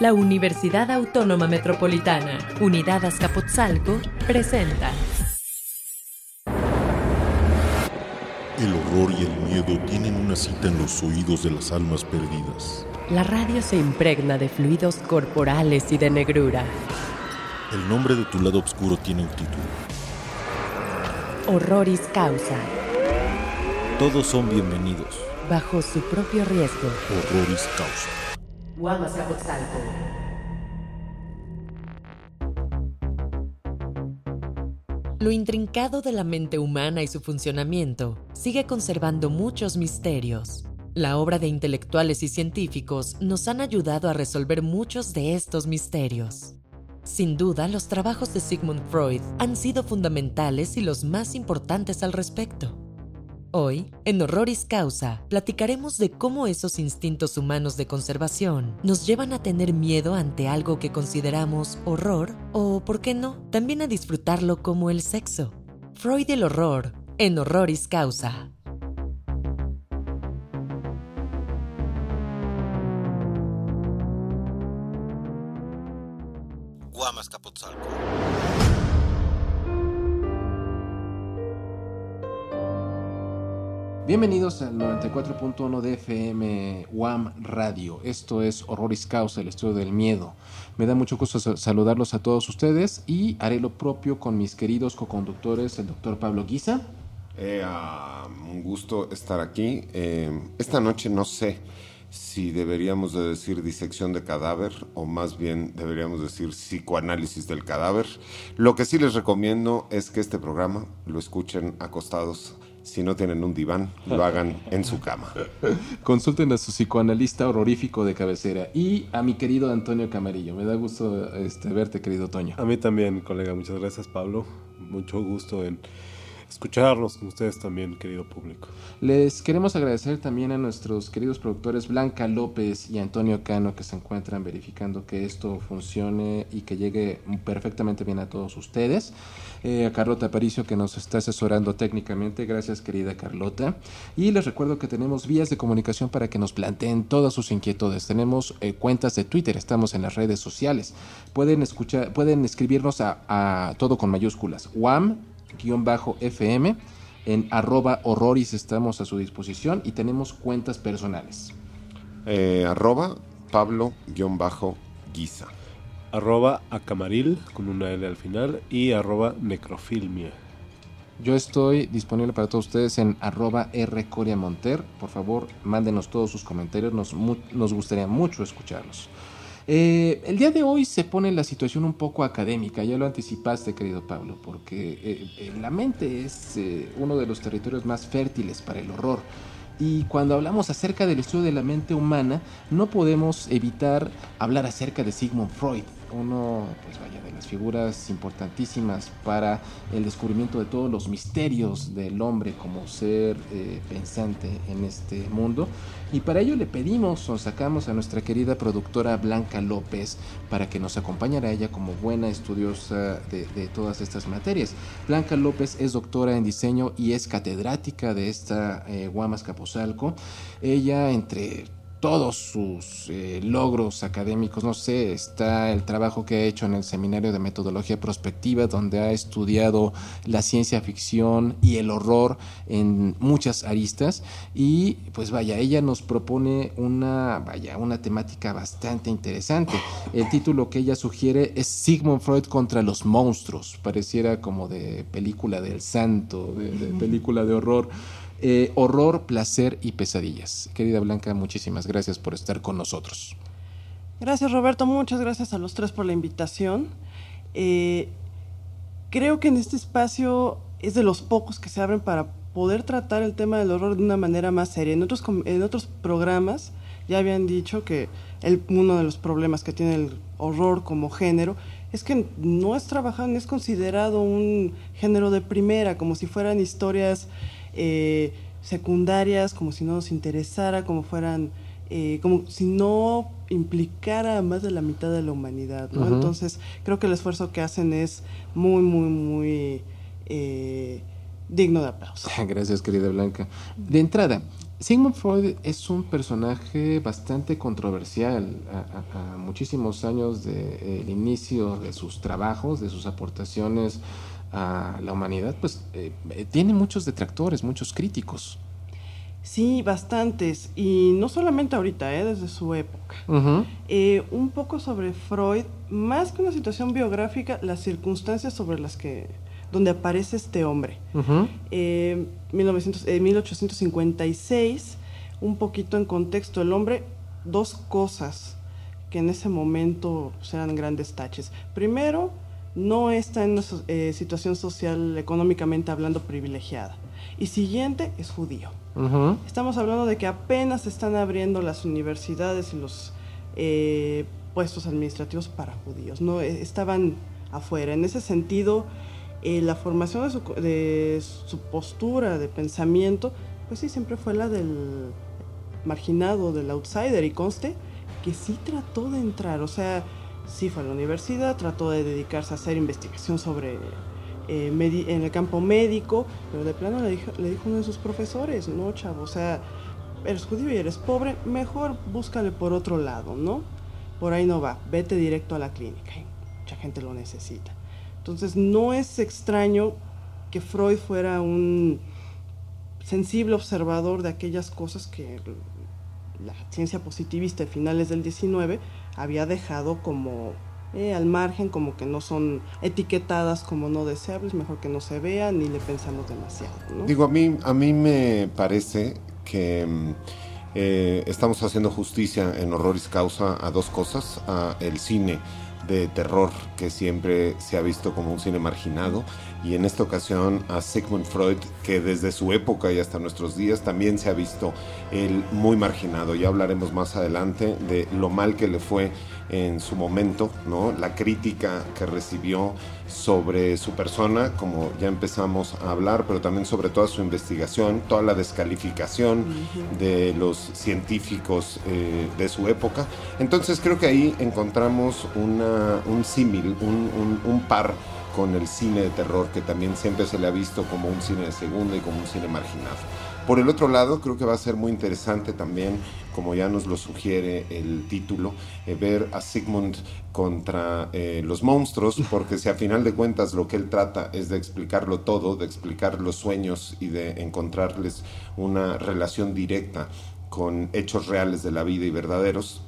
La Universidad Autónoma Metropolitana, Unidad Azcapotzalco, presenta. El horror y el miedo tienen una cita en los oídos de las almas perdidas. La radio se impregna de fluidos corporales y de negrura. El nombre de tu lado oscuro tiene un título. Horroris causa. Todos son bienvenidos. Bajo su propio riesgo. Horroris causa. Lo intrincado de la mente humana y su funcionamiento sigue conservando muchos misterios. La obra de intelectuales y científicos nos han ayudado a resolver muchos de estos misterios. Sin duda, los trabajos de Sigmund Freud han sido fundamentales y los más importantes al respecto. Hoy, en Horroris Causa, platicaremos de cómo esos instintos humanos de conservación nos llevan a tener miedo ante algo que consideramos horror o, por qué no, también a disfrutarlo como el sexo. Freud el horror, en Horroris Causa. Guamas. Bienvenidos al 94.1 de FM UAM Radio. Esto es Horroris Causa, el estudio del miedo. Me da mucho gusto sa- saludarlos a todos ustedes y haré lo propio con mis queridos coconductores, el doctor Pablo Guisa. Eh, ah, un gusto estar aquí. Eh, esta noche no sé si deberíamos de decir disección de cadáver o más bien deberíamos decir psicoanálisis del cadáver. Lo que sí les recomiendo es que este programa lo escuchen acostados. Si no tienen un diván, lo hagan en su cama. Consulten a su psicoanalista horrorífico de cabecera y a mi querido Antonio Camarillo. Me da gusto este, verte, querido Toño. A mí también, colega. Muchas gracias, Pablo. Mucho gusto en escucharlos con ustedes también, querido público. Les queremos agradecer también a nuestros queridos productores Blanca López y Antonio Cano que se encuentran verificando que esto funcione y que llegue perfectamente bien a todos ustedes. Eh, a Carlota Aparicio que nos está asesorando técnicamente. Gracias querida Carlota. Y les recuerdo que tenemos vías de comunicación para que nos planteen todas sus inquietudes. Tenemos eh, cuentas de Twitter, estamos en las redes sociales. Pueden, escuchar, pueden escribirnos a, a todo con mayúsculas. WAM-FM. En arroba horroris estamos a su disposición y tenemos cuentas personales. Eh, arroba Pablo-Guisa. Arroba acamaril con una L al final y arroba necrofilmia. Yo estoy disponible para todos ustedes en arroba rcoriamonter. Por favor, mándenos todos sus comentarios, nos, nos gustaría mucho escucharlos. Eh, el día de hoy se pone la situación un poco académica, ya lo anticipaste querido Pablo, porque eh, eh, la mente es eh, uno de los territorios más fértiles para el horror. Y cuando hablamos acerca del estudio de la mente humana, no podemos evitar hablar acerca de Sigmund Freud, uno, pues vaya, de las figuras importantísimas para el descubrimiento de todos los misterios del hombre como ser eh, pensante en este mundo. Y para ello le pedimos o sacamos a nuestra querida productora Blanca López para que nos acompañara ella como buena estudiosa de, todas estas materias. Blanca López es doctora en diseño y es catedrática de esta eh, Guamas Capozalco. Ella, entre todos sus eh, logros académicos, no sé, está el trabajo que ha hecho en el Seminario de Metodología Prospectiva, donde ha estudiado la ciencia ficción y el horror en muchas aristas. Y pues vaya, ella nos propone una, vaya, una temática bastante interesante. El título que ella sugiere es Sigmund Freud contra los monstruos. Pareciera como de película del santo, de, de película de horror. Eh, horror, placer y pesadillas. Querida Blanca, muchísimas gracias por estar con nosotros. Gracias Roberto, muchas gracias a los tres por la invitación. Eh, creo que en este espacio es de los pocos que se abren para poder tratar el tema del horror de una manera más seria. En otros, en otros programas ya habían dicho que el- uno de los problemas que tiene el horror como género es que no es trabajado, no es considerado un género de primera, como si fueran historias eh, secundarias, como si no nos interesara, como fueran eh, como si no implicara a más de la mitad de la humanidad. Entonces, creo que el esfuerzo que hacen es muy, muy, muy eh, digno de aplauso. Gracias, querida Blanca. De entrada, Sigmund Freud es un personaje bastante controversial. A, muchísimos años del inicio de sus trabajos, de sus aportaciones a la humanidad, pues eh, tiene muchos detractores, muchos críticos. Sí, bastantes. Y no solamente ahorita, ¿eh? desde su época. Eh, un poco sobre Freud, más que una situación biográfica, las circunstancias sobre las que donde aparece este hombre. Eh, en 1856, un poquito en contexto, el hombre, dos cosas que en ese momento pues, eran grandes taches. Primero, no está en una situación social, económicamente hablando, privilegiada. Y siguiente, es judío. Estamos hablando de que apenas están abriendo las universidades y los eh, puestos administrativos para judíos, no e, estaban afuera. En ese sentido, eh, la formación de su, de su, postura, de pensamiento, pues sí, siempre fue la del marginado, del outsider, y conste que sí trató de entrar, o sea, sí fue a la universidad, trató de dedicarse a hacer investigación sobre eh, en el campo médico, pero de plano le dijo, uno de sus profesores, no, chavo, o sea, eres judío y eres pobre, mejor búscale por otro lado, ¿no? Por ahí no va, vete directo a la clínica, mucha gente lo necesita. Entonces no es extraño que Freud fuera un sensible observador de aquellas cosas que la ciencia positivista de finales del 19 había dejado como eh, al margen, como que no son etiquetadas como no deseables, mejor que no se vean ni le pensamos demasiado. Digo, a mí, a mí me parece que mm, eh, estamos haciendo justicia en Horroris Causa a dos cosas, a el cine de terror que siempre se ha visto como un cine marginado y en esta ocasión a Sigmund Freud que desde su época y hasta nuestros días también se ha visto el muy marginado. Ya hablaremos más adelante de lo mal que le fue en su momento, ¿no? La crítica que recibió sobre su persona, como ya empezamos a hablar, pero también sobre toda su investigación, toda la descalificación de los científicos eh, de su época. Entonces creo que ahí encontramos una, un símil, un, un par con el cine de terror, que también siempre se le ha visto como un cine de segunda y como un cine marginado. Por el otro lado, creo que va a ser muy interesante también, como ya nos lo sugiere el título, eh, ver a Sigmund contra eh, los monstruos, porque si a final de cuentas lo que él trata es de explicarlo todo, de explicar los sueños y de encontrarles una relación directa con hechos reales de la vida y verdaderos,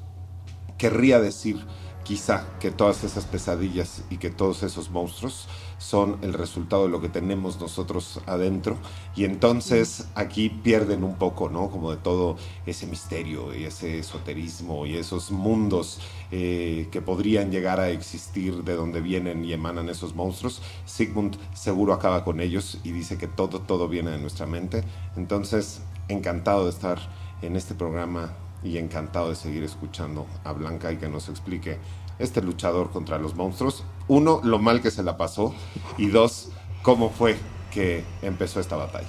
querría decir quizá que todas esas pesadillas y que todos esos monstruos son el resultado de lo que tenemos nosotros adentro y entonces aquí pierden un poco, ¿no? Como de todo ese misterio y ese esoterismo y esos mundos eh, que podrían llegar a existir de donde vienen y emanan esos monstruos. Sigmund seguro acaba con ellos y dice que todo, todo viene de nuestra mente. Entonces, encantado de estar en este programa y encantado de seguir escuchando a Blanca y que nos explique este luchador contra los monstruos. Uno, lo mal que se la pasó y dos, cómo fue que empezó esta batalla.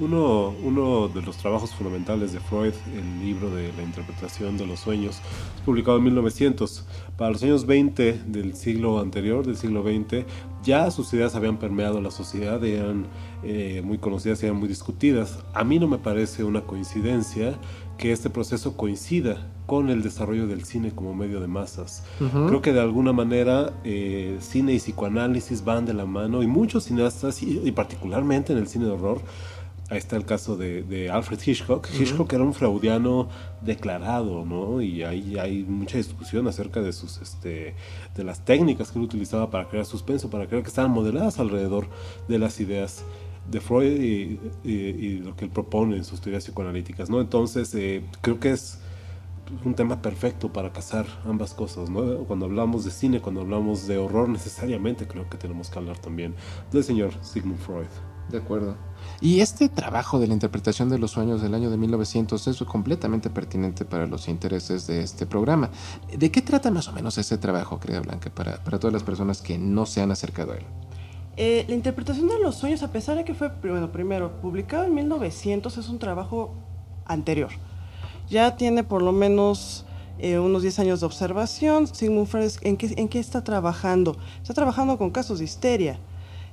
Uno, uno de los trabajos fundamentales de Freud, el libro de la interpretación de los sueños, publicado en 1900. Para los años 20 del siglo anterior, del siglo XX, ya sus ideas habían permeado la sociedad, eran eh, muy conocidas y eran muy discutidas. A mí no me parece una coincidencia que este proceso coincida con el desarrollo del cine como medio de masas. Creo que de alguna manera eh, cine y psicoanálisis van de la mano y muchos cineastas, y, particularmente en el cine de horror, ahí está el caso de, Alfred Hitchcock. Hitchcock era un freudiano declarado, ¿no? Y ahí hay mucha discusión acerca de sus, este, de las técnicas que él utilizaba para crear suspenso, para crear que estaban modeladas alrededor de las ideas de Freud y, lo que él propone en sus teorías psicoanalíticas, ¿no? Entonces, eh, creo que es un tema perfecto para casar ambas cosas, ¿no? Cuando hablamos de cine, cuando hablamos de horror, necesariamente creo que tenemos que hablar también del señor Sigmund Freud. De acuerdo. Y este trabajo de la interpretación de los sueños del año de 1900 es completamente pertinente para los intereses de este programa. ¿De qué trata más o menos ese trabajo, querida Blanca, para, para todas las personas que no se han acercado a él? Eh, la interpretación de los sueños, a pesar de que fue, bueno, primero, publicado en 1900, es un trabajo anterior. Ya tiene por lo menos eh, unos 10 años de observación. Sigmund Freud, ¿en qué, ¿en qué está trabajando? Está trabajando con casos de histeria.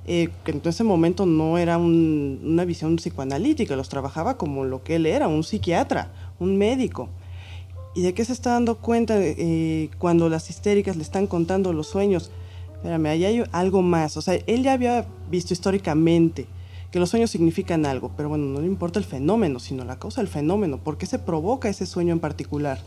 eh, que en ese momento no era una visión psicoanalítica, los trabajaba como lo que él era, un psiquiatra, un médico. ¿Y de qué se está dando cuenta eh, cuando las histéricas le están contando los sueños? Espérame, ahí hay algo más. O sea, él ya había visto históricamente que los sueños significan algo, pero bueno, no le importa el fenómeno, sino la causa del fenómeno, por qué se provoca ese sueño en particular.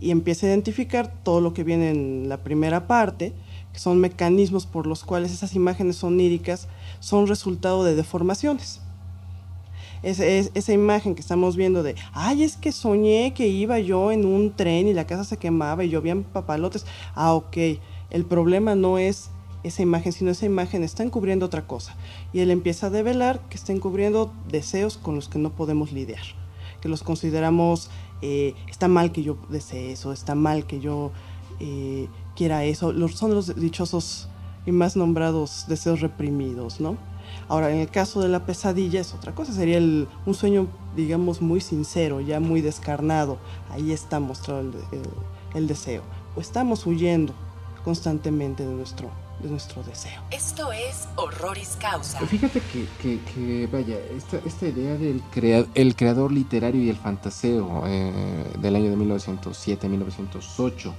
Y empieza a identificar todo lo que viene en la primera parte, que son mecanismos por los cuales esas imágenes oníricas son resultado de deformaciones esa imagen que estamos viendo de, ay, es que soñé que iba yo en un tren y la casa se quemaba y llovían papalotes. Ah, ok, el problema no es esa imagen, sino esa imagen está encubriendo otra cosa. Y él empieza a develar que está encubriendo deseos con los que no podemos lidiar, que los consideramos, eh, está mal que yo desee eso, está mal que yo eh, quiera eso, son los dichosos y más nombrados deseos reprimidos, ¿no? Ahora, en el caso de la pesadilla es otra cosa, sería un sueño, digamos, muy sincero, ya muy descarnado. Ahí está mostrado el, deseo. O estamos huyendo constantemente de nuestro, de nuestro deseo. Esto es Horroris Causa. Fíjate que, vaya, esta, idea del el creador literario y el fantaseo eh, del año de 1907-1908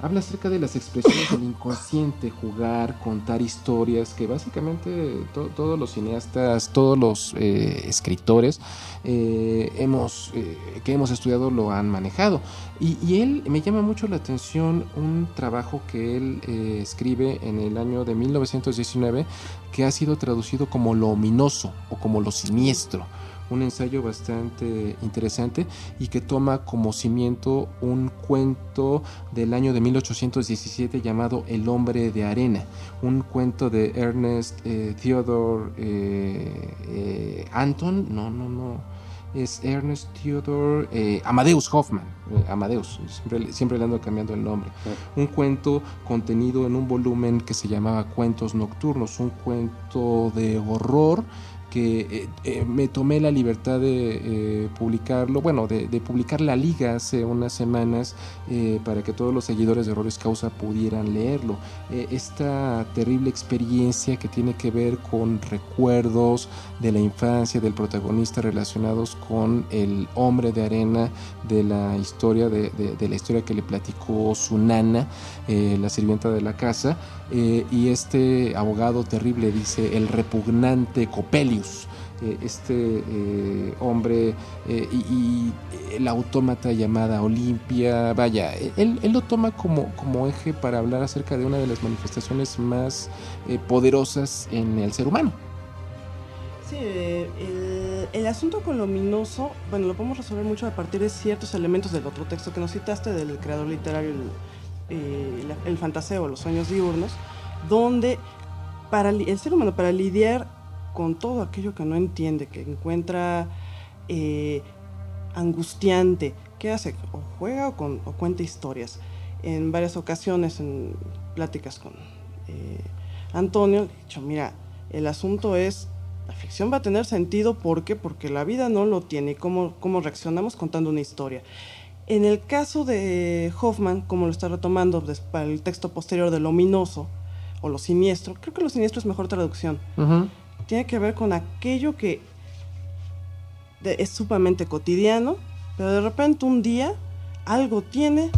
habla acerca de las expresiones del inconsciente, jugar, contar historias, que básicamente todos los cineastas, todos los eh, escritores eh, hemos, eh, que hemos estudiado lo han manejado. Y, y, él me llama mucho la atención un trabajo que él escribe en el año de 1919 que ha sido traducido como lo ominoso o como lo siniestro un ensayo bastante interesante y que toma como cimiento un cuento del año de 1817 llamado El hombre de arena, un cuento de Ernest eh, Theodore eh, eh, Anton, no, no, no es Ernest Theodore Amadeus Hoffman, Amadeus, siempre, siempre, le ando cambiando el nombre. Un cuento contenido en un volumen que se llamaba Cuentos Nocturnos, un cuento de horror que eh, eh, me tomé la libertad de eh, publicarlo, bueno, de, publicar la liga hace unas semanas para que todos los seguidores de Errores Causa pudieran leerlo. esta terrible experiencia que tiene que ver con recuerdos de la infancia del protagonista relacionados con el hombre de arena de la historia, de, de la historia que le platicó su nana, la sirvienta de la casa, y este abogado terrible dice el repugnante Copelio eh, este eh, hombre eh, y, la autómata llamada Olimpia, vaya, él, lo toma como, como eje para hablar acerca de una de las manifestaciones más poderosas en el ser humano. Sí, el, asunto con lo bueno, lo podemos resolver mucho a partir de ciertos elementos del otro texto que nos citaste, del creador literario, el, el fantaseo, los sueños diurnos, donde para el ser humano, para lidiar con todo aquello que no entiende, que encuentra eh, angustiante. ¿Qué hace? O juega o, cuenta historias. En varias ocasiones, en pláticas con eh, Antonio, he dicho, mira, el asunto es, la ficción va a tener sentido, ¿por qué? Porque la vida no lo tiene. ¿Cómo, cómo reaccionamos contando una historia? En el caso de Hoffman, como lo está retomando para el texto posterior de lo ominoso o lo siniestro, creo que lo siniestro es mejor traducción tiene que ver con aquello que es sumamente cotidiano, pero de repente un día algo tiene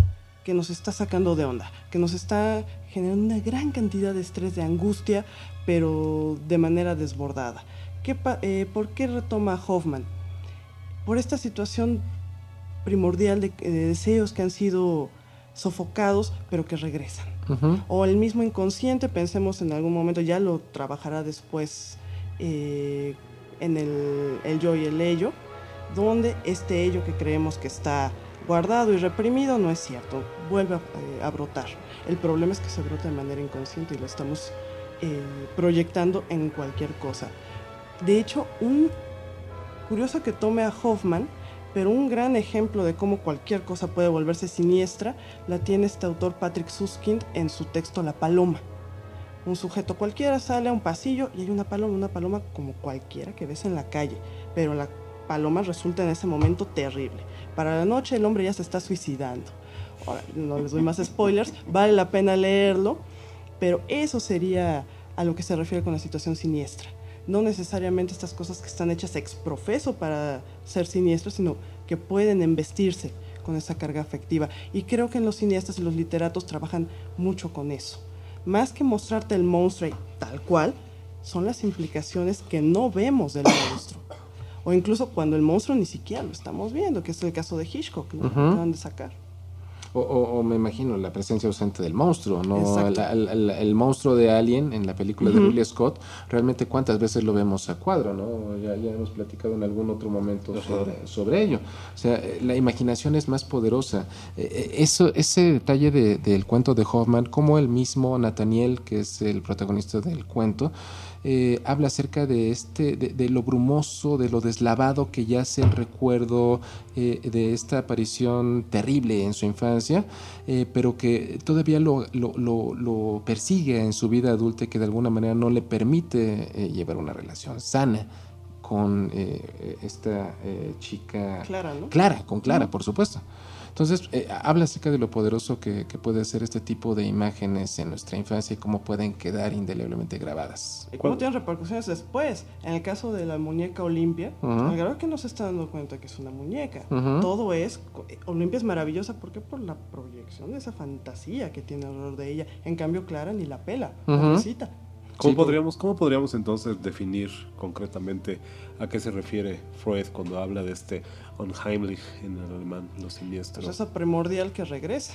que nos está sacando de onda, que nos está generando una gran cantidad de estrés, de angustia, pero de manera desbordada. Eh, ¿Por qué retoma Hoffman? Por esta situación primordial de, deseos que han sido sofocados, pero que regresan. O el mismo inconsciente, pensemos en algún momento, ya lo trabajará después eh, en el, yo y el ello, donde este ello que creemos que está guardado y reprimido no es cierto, vuelve a, eh, brotar. El problema es que se brota de manera inconsciente y lo estamos eh, proyectando en cualquier cosa. De hecho, un curioso que tome a Hoffman, pero un gran ejemplo de cómo cualquier cosa puede volverse siniestra, la tiene este autor Patrick Suskind en su texto La Paloma un sujeto cualquiera sale a un pasillo y hay una paloma, una paloma como cualquiera que ves en la calle, pero la paloma resulta en ese momento terrible. Para la noche el hombre ya se está suicidando. Ahora, no les doy más spoilers, vale la pena leerlo, pero eso sería a lo que se refiere con la situación siniestra. No necesariamente estas cosas que están hechas ex profeso para ser siniestras, sino que pueden embestirse con esa carga afectiva. Y creo que en los cineastas y los literatos trabajan mucho con eso. Más que mostrarte el monstruo tal cual, son las implicaciones que no vemos del monstruo. O incluso cuando el monstruo ni siquiera lo estamos viendo, que es el caso de Hitchcock, ¿no? Acaban de sacar. O, me imagino la presencia ausente del monstruo, ¿no? El, monstruo de Alien en la película de Ridley Scott, realmente cuántas veces lo vemos a cuadro, ¿no? Ya, ya hemos platicado en algún otro momento sobre, ello. O sea, la imaginación es más poderosa. Eh, eh, eso, ese detalle del cuento de Hoffman, como el mismo Nathaniel, que es el protagonista del cuento, eh, habla acerca de, este, de, lo brumoso, de lo deslavado que yace el recuerdo eh, de esta aparición terrible en su infancia, eh, pero que todavía lo, lo, persigue en su vida adulta y que de alguna manera no le permite llevar una relación sana con esta chica. Clara, ¿no? Clara, con Clara, por supuesto. Entonces, eh, habla acerca de lo poderoso que, puede ser este tipo de imágenes en nuestra infancia y cómo pueden quedar indeleblemente grabadas. ¿Y cómo tienen repercusiones después? En el caso de la muñeca Olimpia, uh que no se está dando cuenta que es una muñeca. Todo es. Olimpia es maravillosa, ¿por qué? Por la proyección de esa fantasía que tiene alrededor de ella. En cambio, Clara ni la pela, pobrecita. ¿Cómo, podríamos, ¿Cómo podríamos entonces definir concretamente a qué se refiere Freud cuando habla de este unheimlich en el alemán, lo siniestro? Pues eso primordial que regresa,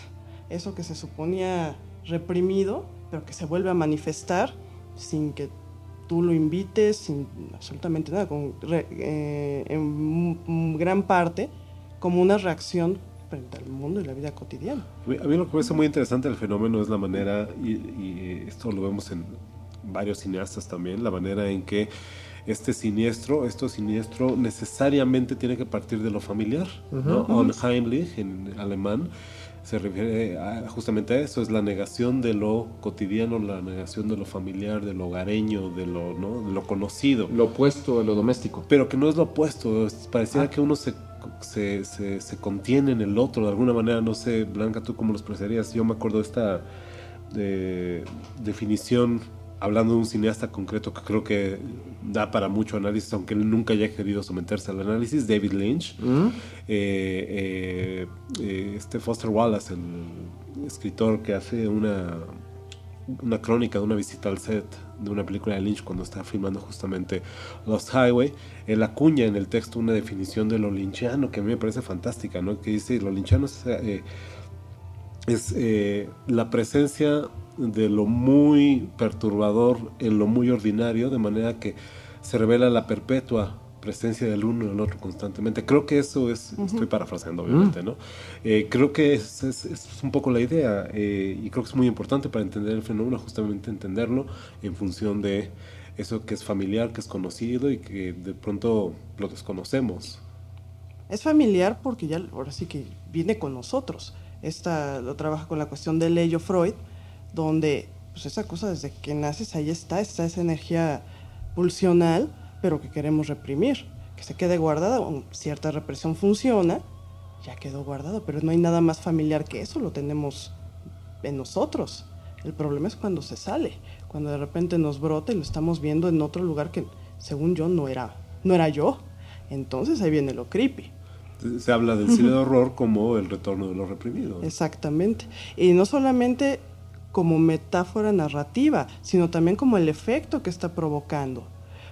eso que se suponía reprimido, pero que se vuelve a manifestar sin que tú lo invites, sin absolutamente nada, con, eh, en gran parte como una reacción frente al mundo y la vida cotidiana. A mí lo que me parece muy interesante el fenómeno es la manera, y esto lo vemos en varios cineastas también, la manera en que este siniestro, esto siniestro necesariamente tiene que partir de lo familiar, ¿no? Unheimlich en alemán se refiere justamente a eso, es la negación de lo cotidiano, la negación de lo familiar, de lo hogareño, de lo, ¿no? de lo conocido. Lo opuesto a lo doméstico. Pero que no es lo opuesto, pareciera ah. que uno se, se, se, contiene en el otro, de alguna manera, no sé, Blanca, tú cómo lo expresarías, yo me acuerdo de esta de, definición hablando de un cineasta concreto que creo que da para mucho análisis, aunque él nunca haya querido someterse al análisis, David Lynch, mm. eh, eh, eh, este Foster Wallace, el escritor que hace una, una crónica de una visita al set de una película de Lynch cuando está filmando justamente Lost Highway, él acuña en el texto una definición de lo lynchiano que a mí me parece fantástica, ¿no? que dice lo lynchiano es, es la presencia de lo muy perturbador en lo muy ordinario, de manera que se revela la perpetua presencia del uno y del otro constantemente. Creo que eso es, estoy parafraseando obviamente, ¿no? Eh, creo que es, es, un poco la idea eh, y creo que es muy importante para entender el fenómeno, justamente entenderlo en función de eso que es familiar, que es conocido y que de pronto lo desconocemos. Es familiar porque ya ahora sí que viene con nosotros. Esta lo trabaja con la cuestión de Leyo Freud, donde pues esa cosa desde que naces ahí está, está esa energía pulsional, pero que queremos reprimir, que se quede guardada, cierta represión funciona, ya quedó guardado, pero no hay nada más familiar que eso, lo tenemos en nosotros. El problema es cuando se sale, cuando de repente nos brota y lo estamos viendo en otro lugar que según yo no era, no era yo. Entonces ahí viene lo creepy. Se habla del cine de horror como el retorno de lo reprimido. Exactamente. Y no solamente como metáfora narrativa, sino también como el efecto que está provocando.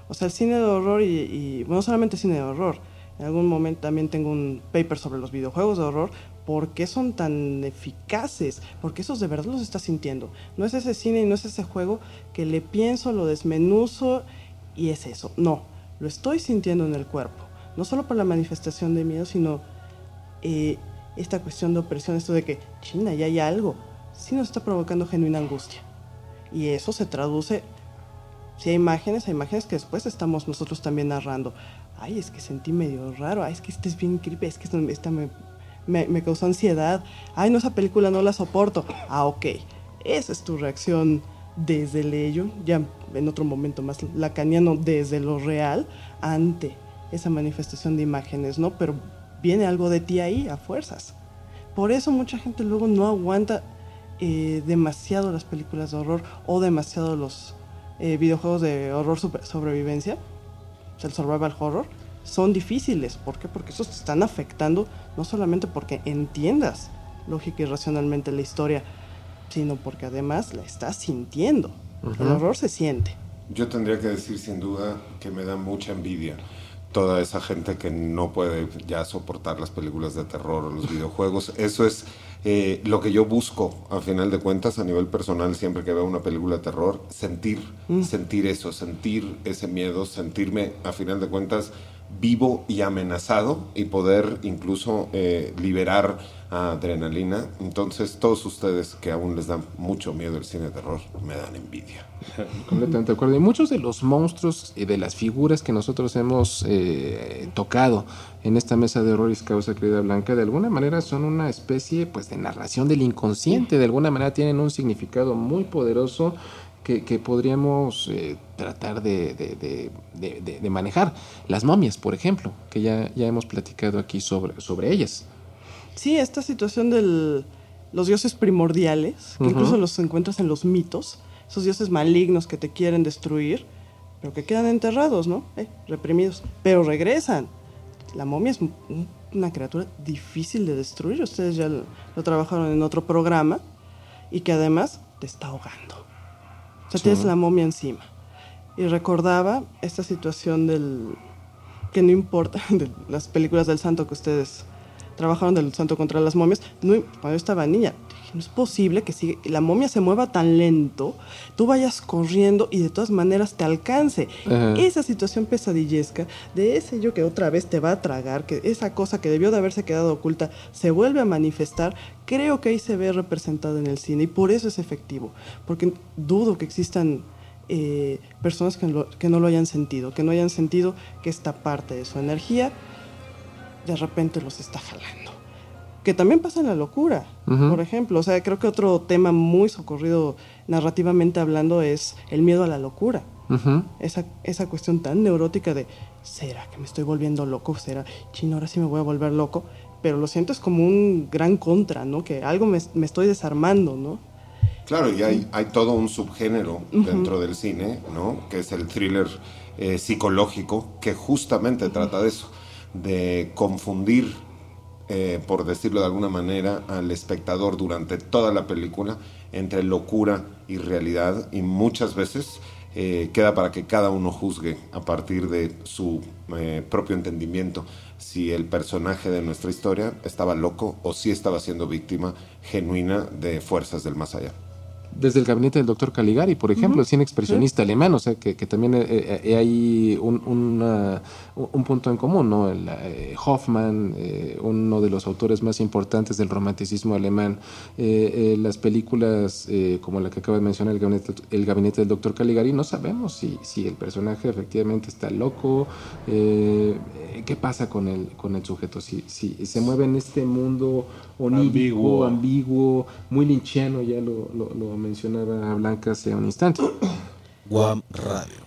O sea, el cine de horror y, bueno, no solamente cine de horror, en algún momento también tengo un paper sobre los videojuegos de horror, ¿por qué son tan eficaces? Porque esos de verdad los está sintiendo. No es ese cine y no es ese juego que le pienso, lo desmenuzo y es eso. No, lo estoy sintiendo en el cuerpo. No solo por la manifestación de miedo, sino eh, esta cuestión de opresión, esto de que, China, ya hay algo sí nos está provocando genuina angustia. Y eso se traduce, si hay imágenes, hay imágenes que después estamos nosotros también narrando. Ay, es que sentí medio raro, ay, es que este es bien creepy, es que esta me, me, causó ansiedad. Ay, no, esa película no la soporto. Ah, ok. Esa es tu reacción desde el ya en otro momento más lacaniano, desde lo real, ante esa manifestación de imágenes, ¿no? Pero viene algo de ti ahí, a fuerzas. Por eso mucha gente luego no aguanta eh, demasiado las películas de horror o demasiado los, eh, videojuegos de horror sobrevivencia, el survival horror, son difíciles. ¿Por qué? Porque esos te están afectando no solamente porque entiendas lógica y racionalmente la historia, sino porque además la estás sintiendo. El horror se siente. Yo tendría que decir sin duda que me da mucha envidia toda esa gente que no puede ya soportar las películas de terror o los videojuegos. Eso es eh, lo que yo busco, a final de cuentas, a nivel personal, siempre que veo una película de terror, sentir, mm. sentir eso, sentir ese miedo, sentirme, a final de cuentas, vivo y amenazado y poder incluso eh, liberar adrenalina. Entonces, todos ustedes que aún les dan mucho miedo el cine de terror, me dan envidia. Completamente de acuerdo. Y muchos de los monstruos y de las figuras que nosotros hemos eh, tocado en esta mesa de horror y causa querida Blanca, de alguna manera son una especie pues de narración del inconsciente, de alguna manera tienen un significado muy poderoso que, podríamos eh, tratar de, manejar. Las momias, por ejemplo, que ya, ya hemos platicado aquí sobre, sobre ellas. Sí, esta situación de los dioses primordiales, que incluso los encuentras en los mitos, esos dioses malignos que te quieren destruir, pero que quedan enterrados, ¿no? Eh, reprimidos, pero regresan. La momia es una criatura difícil de destruir, ustedes ya lo, trabajaron en otro programa, y que además te está ahogando. O sea, tienes la momia encima. Y recordaba esta situación del que no importa, de las películas del santo que ustedes trabajaron del santo contra las momias. No, cuando yo estaba niña, no es posible que sigue, la momia se mueva tan lento, tú vayas corriendo y de todas maneras te alcance. Esa situación pesadillesca de ese yo que otra vez te va a tragar, que esa cosa que debió de haberse quedado oculta se vuelve a manifestar, creo que ahí se ve representado en el cine y por eso es efectivo, porque dudo que existan eh, personas que, que no lo hayan sentido, que no hayan sentido que esta parte de su energía de repente los está jalando. Que también pasa en la locura, por ejemplo. O sea, creo que otro tema muy socorrido narrativamente hablando es el miedo a la locura. esa, esa cuestión tan neurótica de, ¿será que me estoy volviendo loco? ¿Será, chino, ahora sí me voy a volver loco? Pero lo siento es como un gran contra, ¿no? Que algo me, me estoy desarmando, ¿no? Claro, y hay, hay todo un subgénero dentro del cine, ¿no? Que es el thriller eh, psicológico, que justamente trata de eso de confundir, eh, por decirlo de alguna manera, al espectador durante toda la película entre locura y realidad y muchas veces eh, queda para que cada uno juzgue a partir de su eh, propio entendimiento si el personaje de nuestra historia estaba loco o si estaba siendo víctima genuina de fuerzas del más allá. Desde el gabinete del doctor Caligari, por ejemplo, el cine expresionista alemán, o sea, que, también eh, eh, hay un, un, punto en común, ¿no? El, eh, Hoffman, uno de los autores más importantes del romanticismo alemán, las películas como la que acaba de mencionar el gabinete, el gabinete del doctor Caligari, no sabemos si, si el personaje efectivamente está loco, qué pasa con el, con el sujeto, si, si se mueve en este mundo onírico, ambiguo, muy linchiano, ya lo, lo, lo mencionaba Blanca hace un instante. Guam Radio.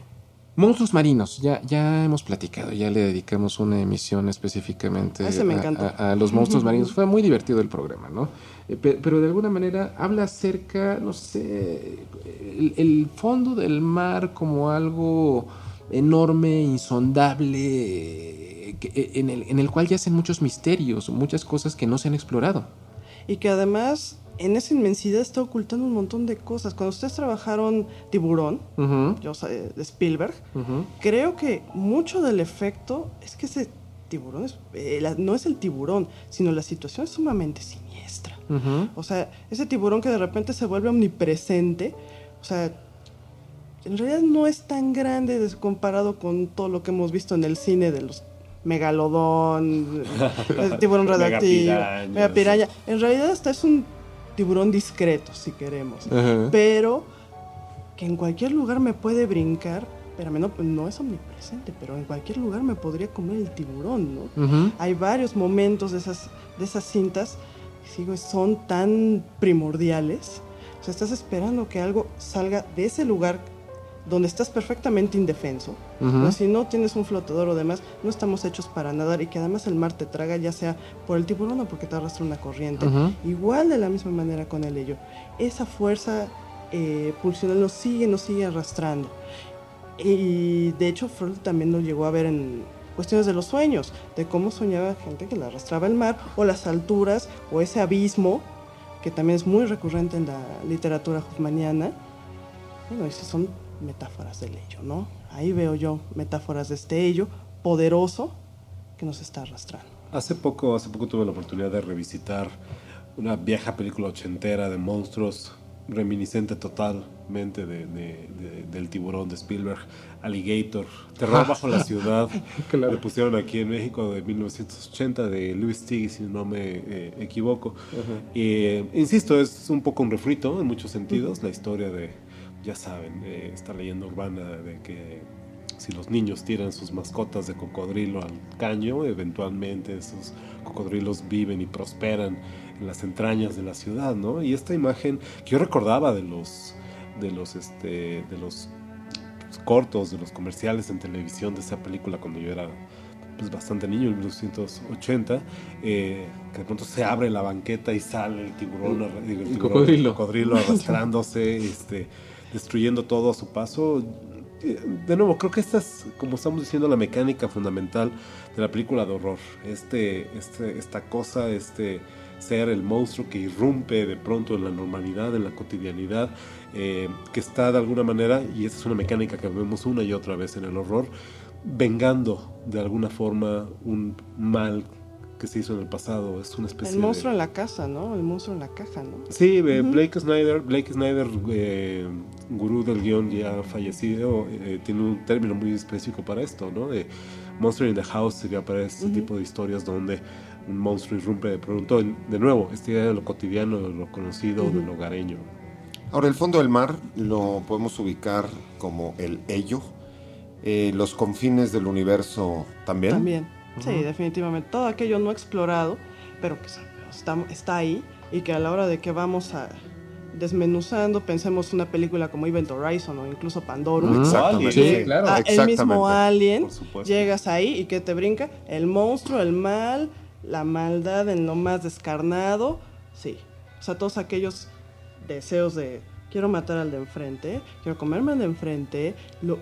Monstruos marinos, ya, ya hemos platicado, ya le dedicamos una emisión específicamente a, los monstruos marinos. Fue muy divertido el programa, ¿no? Eh, pero, de alguna manera habla acerca, no sé, el, fondo del mar como algo enorme, insondable, en, el, en el cual yacen muchos misterios, muchas cosas que no se han explorado. Y que además en esa inmensidad está ocultando un montón de cosas. Cuando ustedes trabajaron Tiburón, yo de Spielberg, creo que mucho del efecto es que ese tiburón eh, no es el tiburón, sino la situación es sumamente siniestra. O sea, ese tiburón que de repente se vuelve omnipresente, o sea, en realidad no es tan grande comparado con todo lo que hemos visto en el cine de los megalodón, tiburón radioactivo, mega piraña. En realidad hasta es un tiburón discreto, si queremos. Pero que en cualquier lugar me puede brincar, pero no, no es omnipresente, pero en cualquier lugar me podría comer el tiburón, ¿no? Hay varios momentos de esas, de esas cintas que son tan primordiales. O sea, estás esperando que algo salga de ese lugar donde estás perfectamente indefenso, si no tienes un flotador o demás, no estamos hechos para nadar y que además el mar te traga, ya sea por el tiburón o porque te arrastra una corriente. Igual de la misma manera con el ello. Esa fuerza eh, pulsional nos sigue, nos sigue arrastrando. Y de hecho Freud también lo llegó a ver en cuestiones de los sueños, de cómo soñaba gente que le arrastraba el mar, o las alturas, o ese abismo, que también es muy recurrente en la literatura hoffmaniana. Bueno, esas son metáforas del ello, ¿no? Ahí veo yo metáforas de este ello poderoso que nos está arrastrando. Hace poco, hace poco tuve la oportunidad de revisitar una vieja película ochentera de monstruos, reminiscente totalmente de, de- de- del tiburón de Spielberg, Alligator, Terror bajo la ciudad, que la pusieron aquí en México de 1980 de Louis Tiggy, si no me eh, equivoco. Y, eh, insisto, es un poco un refrito en muchos sentidos, la historia de, ya saben, eh, esta leyenda urbana de que si los niños tiran sus mascotas de cocodrilo al caño, eventualmente esos cocodrilos viven y prosperan en las entrañas de la ciudad, ¿no? Y esta imagen que yo recordaba de los de los este de los cortos, de los comerciales en televisión de esa película cuando yo era pues bastante niño, en 1980, eh, que de pronto se abre la banqueta y sale el tiburón, el el tiburón, cocodrilo. el cocodrilo arrastrándose, este, destruyendo todo a su paso. Eh, De nuevo, creo que esta es, como estamos diciendo, la mecánica fundamental de la película de horror. Este, este, esta cosa, este ser el monstruo que irrumpe de pronto en la normalidad, en la cotidianidad, eh, que está de alguna manera, y esa es una mecánica que vemos una y otra vez en el horror, vengando de alguna forma un mal que se hizo en el pasado. Es una especie El monstruo de... en la casa, ¿no? El monstruo en la caja, ¿no? Sí, eh, Blake Snyder, Blake Snyder, eh, gurú del guion ya fallecido, eh, tiene un término muy específico para esto, ¿no? De Monster in the House sería para este tipo de historias donde un monstruo irrumpe de pronto. En- De nuevo, esta idea de lo cotidiano, de lo conocido, de lo hogareño. Ahora, el fondo del mar lo podemos ubicar como el ello. Eh, los confines del universo también. También. Sí, definitivamente. Todo aquello no explorado, pero que está, está ahí y que a la hora de que vamos a desmenuzando, pensemos una película como Event Horizon o incluso Pandorum. Exactamente. Sí, claro. Ah, el mismo. Alien, llegas ahí y que te brinca el monstruo, el mal, la maldad en lo más descarnado. Sí, o sea, todos aquellos deseos de quiero matar al de enfrente, quiero comerme al de enfrente, lo,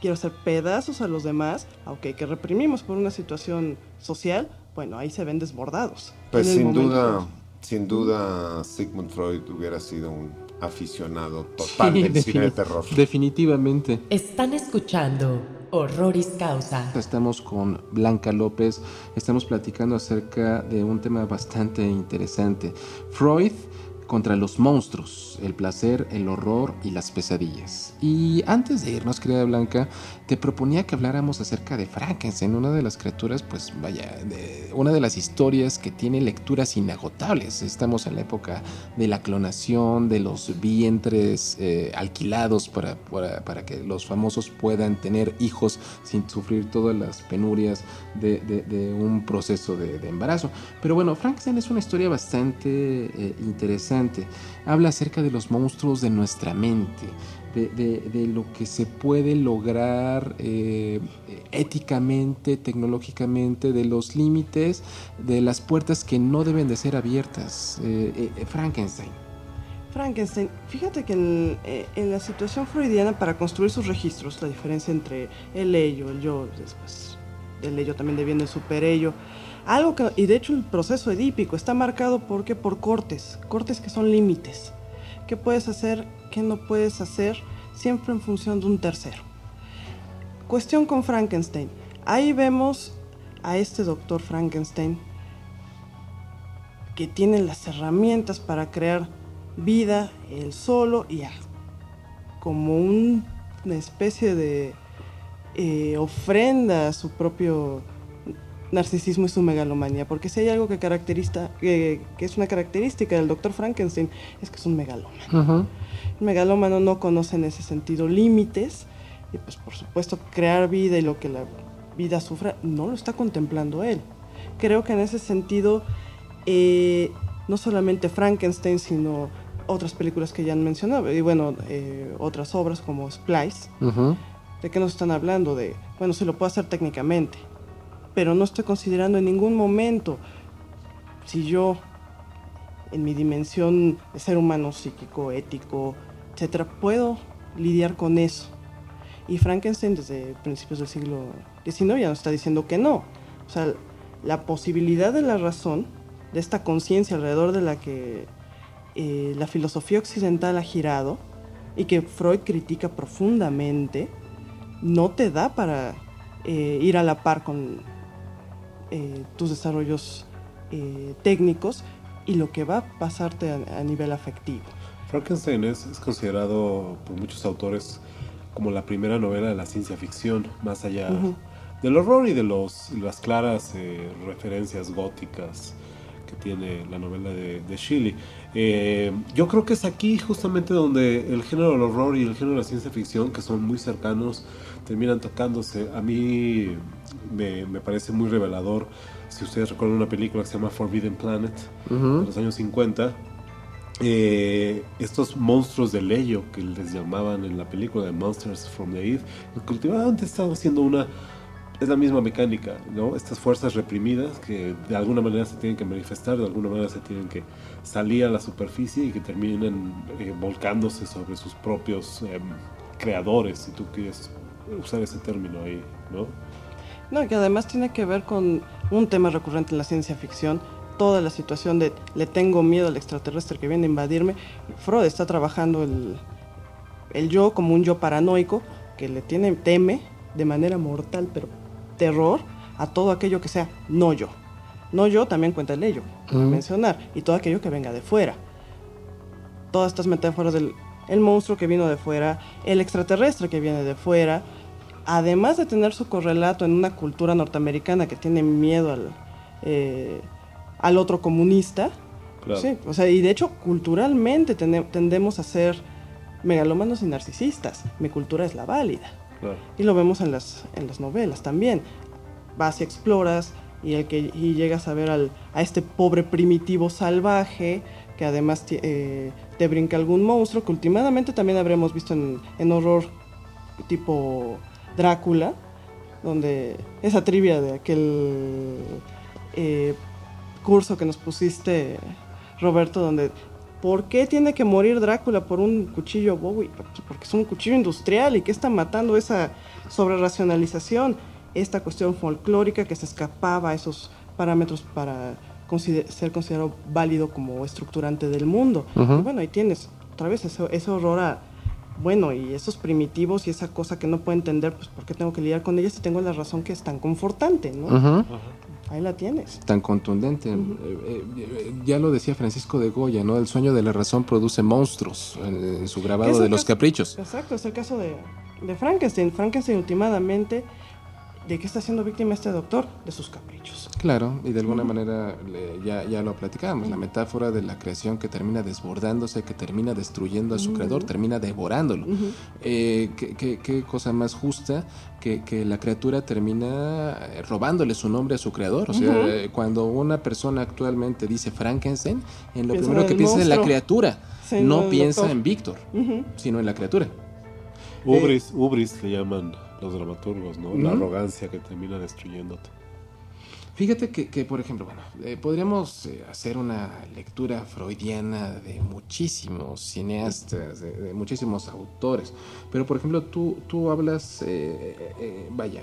quiero hacer pedazos a los demás, aunque que reprimimos por una situación social, bueno, ahí se ven desbordados. Pues sin duda, sin duda, Sigmund Freud hubiera sido un aficionado total del cine de terror. Definitivamente. Están escuchando Horroris Causa. Estamos con Blanca López, estamos platicando acerca de un tema bastante interesante. Freud contra los monstruos, el placer, el horror y las pesadillas. Y antes de irnos, querida Blanca, te proponía que habláramos acerca de Frankenstein, una de las criaturas, pues vaya, de- una de las historias que tiene lecturas inagotables. Estamos en la época de la clonación, de los vientres eh, alquilados para, para, que los famosos puedan tener hijos sin sufrir todas las penurias de, un proceso de, de embarazo. Pero bueno, Frankenstein es una historia bastante eh, interesante. Habla acerca de los monstruos de nuestra mente, de, de- de lo que se puede lograr eh, éticamente, tecnológicamente, de los límites, de las puertas que no deben de ser abiertas. Eh, eh, Frankenstein. Frankenstein, fíjate que en, eh, en la situación freudiana para construir sus registros, la diferencia entre el ello, el yo, después del ello también deviene el superello, algo que, y de hecho el proceso edípico está marcado porque por cortes, cortes que son límites, qué puedes hacer, qué no puedes hacer, siempre en función de un tercero. Cuestión con Frankenstein, ahí vemos a este doctor Frankenstein que tiene las herramientas para crear vida él solo y como un- una especie de eh, ofrenda a su propio narcisismo y su megalomanía, porque si hay algo que caracteriza, que, que es una característica del doctor Frankenstein, es que es un megalómano. El megalómano no conoce en ese sentido límites, y pues por supuesto crear vida y lo que la vida sufra no lo está contemplando él. Creo que en ese sentido, eh, no solamente Frankenstein, sino otras películas que ya han mencionado, y bueno, eh, otras obras como Splice. ¿de qué nos están hablando? De, bueno, se lo puedo hacer técnicamente, pero no estoy considerando en ningún momento si yo en mi dimensión de ser humano, psíquico, ético, etcétera, puedo lidiar con eso. Y Frankenstein desde principios del siglo XIX ya nos está diciendo que no. O sea, la posibilidad de la razón, de esta conciencia alrededor de la que eh, la filosofía occidental ha girado y que Freud critica profundamente, no te da para eh, ir a la par con eh, tus desarrollos técnicos y lo que va a pasarte a, nivel afectivo. Frankenstein es, considerado por muchos autores como la primera novela de la ciencia ficción, más allá del horror y de los, las claras eh, referencias góticas que tiene la novela de, de Shelley. Eh, yo creo que es aquí justamente donde el género del horror y el género de la ciencia ficción, que son muy cercanos, terminan tocándose. A mí me, me parece muy revelador. Si ustedes recuerdan una película que se llama Forbidden Planet, de los años 50, eh, estos monstruos de Leyo que les llamaban en la película de Monsters from the Eve, que últimamente estaban haciendo una es la misma mecánica, ¿no? Estas fuerzas reprimidas que de alguna manera se tienen que manifestar, de alguna manera se tienen que salir a la superficie y que terminen eh, volcándose sobre sus propios em, creadores, si tú quieres usar ese término ahí, ¿no? No, que además tiene que ver con un tema recurrente en la ciencia ficción, toda la situación de le tengo miedo al extraterrestre que viene a invadirme. Freud está trabajando el, el yo como un yo paranoico que le tiene, teme de manera mortal, pero terror a todo aquello que sea no yo. No yo también cuenta el ello, mencionar, y todo aquello que venga de fuera. Todas estas metáforas del el monstruo que vino de fuera, el extraterrestre que viene de fuera, además de tener su correlato en una cultura norteamericana que tiene miedo al, eh, al otro comunista. Sí, o sea, y de hecho, culturalmente tendemos a ser megalomanos y narcisistas. Mi cultura es la válida. Y lo vemos en las, en las novelas también. Vas y exploras y, el que, y llegas a ver al, a este pobre primitivo salvaje que además eh, te brinca algún monstruo que últimamente también habremos visto en, en horror tipo Drácula, donde esa trivia de aquel eh, curso que nos pusiste, Roberto, donde ¿Por qué tiene que morir Drácula por un cuchillo Bowie? Porque es un cuchillo industrial y que está matando esa sobreracionalización, esta cuestión folclórica que se escapaba a esos parámetros para ser considerado válido como estructurante del mundo. y bueno, ahí tienes otra vez ese, horror a, bueno, y esos primitivos y esa cosa que no puedo entender, pues ¿por qué tengo que lidiar con ellas si tengo la razón que es tan confortante, ¿no? Ahí la tienes. Tan contundente. Eh, eh, ya lo decía Francisco de Goya, ¿no? El sueño de la razón produce monstruos en, su grabado de los caprichos. Exacto, es el caso de, de Frankenstein. Frankenstein últimamente ¿De qué está siendo víctima este doctor? De sus caprichos. Claro, y de alguna manera ya, ya lo platicábamos, la metáfora de la creación que termina desbordándose, que termina destruyendo a su creador, termina devorándolo. Eh, ¿qué, qué, cosa más justa que, que, la criatura termina eh, robándole su nombre a su creador? O sea, eh, cuando una persona actualmente dice Frankenstein, en lo primero que piensa es en la criatura, no, piensa en Víctor, sino en la criatura. Ubris, ubris le llaman los dramaturgos, ¿no? La arrogancia que termina destruyéndote. Fíjate que, por ejemplo, bueno, eh, podríamos eh, hacer una lectura freudiana de muchísimos cineastas, de, muchísimos autores, pero por ejemplo, tú, tú hablas, eh, vaya,